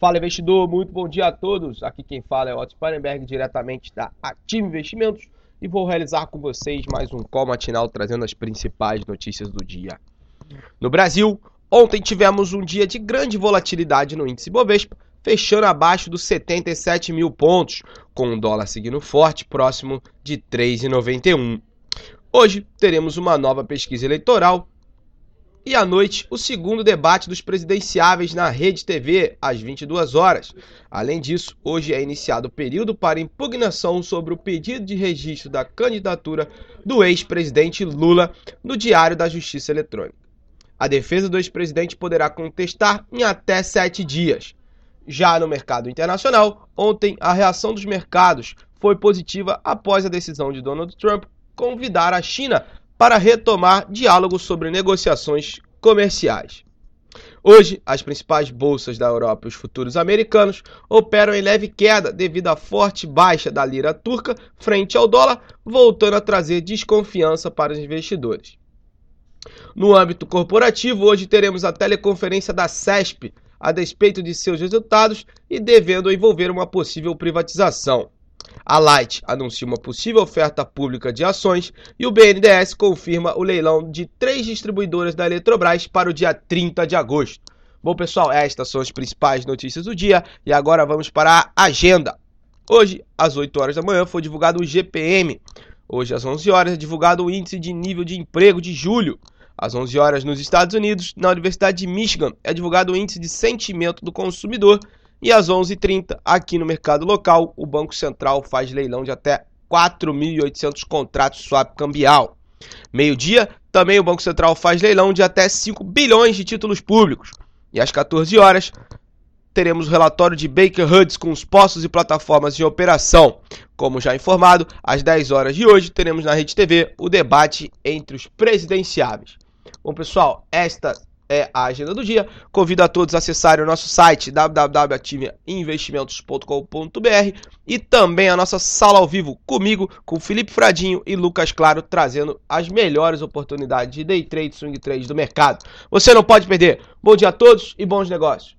Fala investidor, muito bom dia a todos. Aqui quem fala é Otto Sparenberg, diretamente da Ativo Investimentos, e vou realizar com vocês mais um call matinal trazendo as principais notícias do dia. No Brasil, ontem tivemos um dia de grande volatilidade no índice Bovespa, fechando abaixo dos 77 mil pontos, com o dólar seguindo forte, próximo de 3,91. Hoje teremos uma nova pesquisa eleitoral e à noite, o segundo debate dos presidenciáveis na Rede TV, às 22 horas. Além disso, hoje é iniciado o período para impugnação sobre o pedido de registro da candidatura do ex-presidente Lula no Diário da Justiça Eletrônica. A defesa do ex-presidente poderá contestar em até sete dias. Já no mercado internacional, ontem a reação dos mercados foi positiva após a decisão de Donald Trump convidar a China para retomar diálogos sobre negociações comerciais. Hoje, as principais bolsas da Europa e os futuros americanos operam em leve queda devido à forte baixa da lira turca frente ao dólar, voltando a trazer desconfiança para os investidores. No âmbito corporativo, hoje teremos a teleconferência da CESP, a despeito de seus resultados e devendo envolver uma possível privatização. A Light anuncia uma possível oferta pública de ações e o BNDES confirma o leilão de três distribuidoras da Eletrobras para o dia 30 de agosto. Bom, pessoal, estas são as principais notícias do dia e agora vamos para a agenda. Hoje, às 8 horas da manhã, foi divulgado o GPM. Hoje, às 11 horas, é divulgado o Índice de Nível de Emprego de julho. Às 11 horas, nos Estados Unidos, na Universidade de Michigan, é divulgado o Índice de Sentimento do Consumidor e às 11h30, aqui no mercado local, o Banco Central faz leilão de até 4.800 contratos swap cambial. Meio-dia, também o Banco Central faz leilão de até 5 bilhões de títulos públicos. E às 14 horas, teremos o relatório de Baker Hughes com os postos e plataformas de operação. Como já informado, às 10 horas de hoje teremos na Rede TV o debate entre os presidenciáveis. Bom, pessoal, esta é a agenda do dia. Convido a todos a acessarem o nosso site www.ativeinvestimentos.com.br e também a nossa sala ao vivo comigo, com Felipe Fradinho e Lucas Claro, trazendo as melhores oportunidades de day trade, swing trade do mercado. Você não pode perder. Bom dia a todos e bons negócios.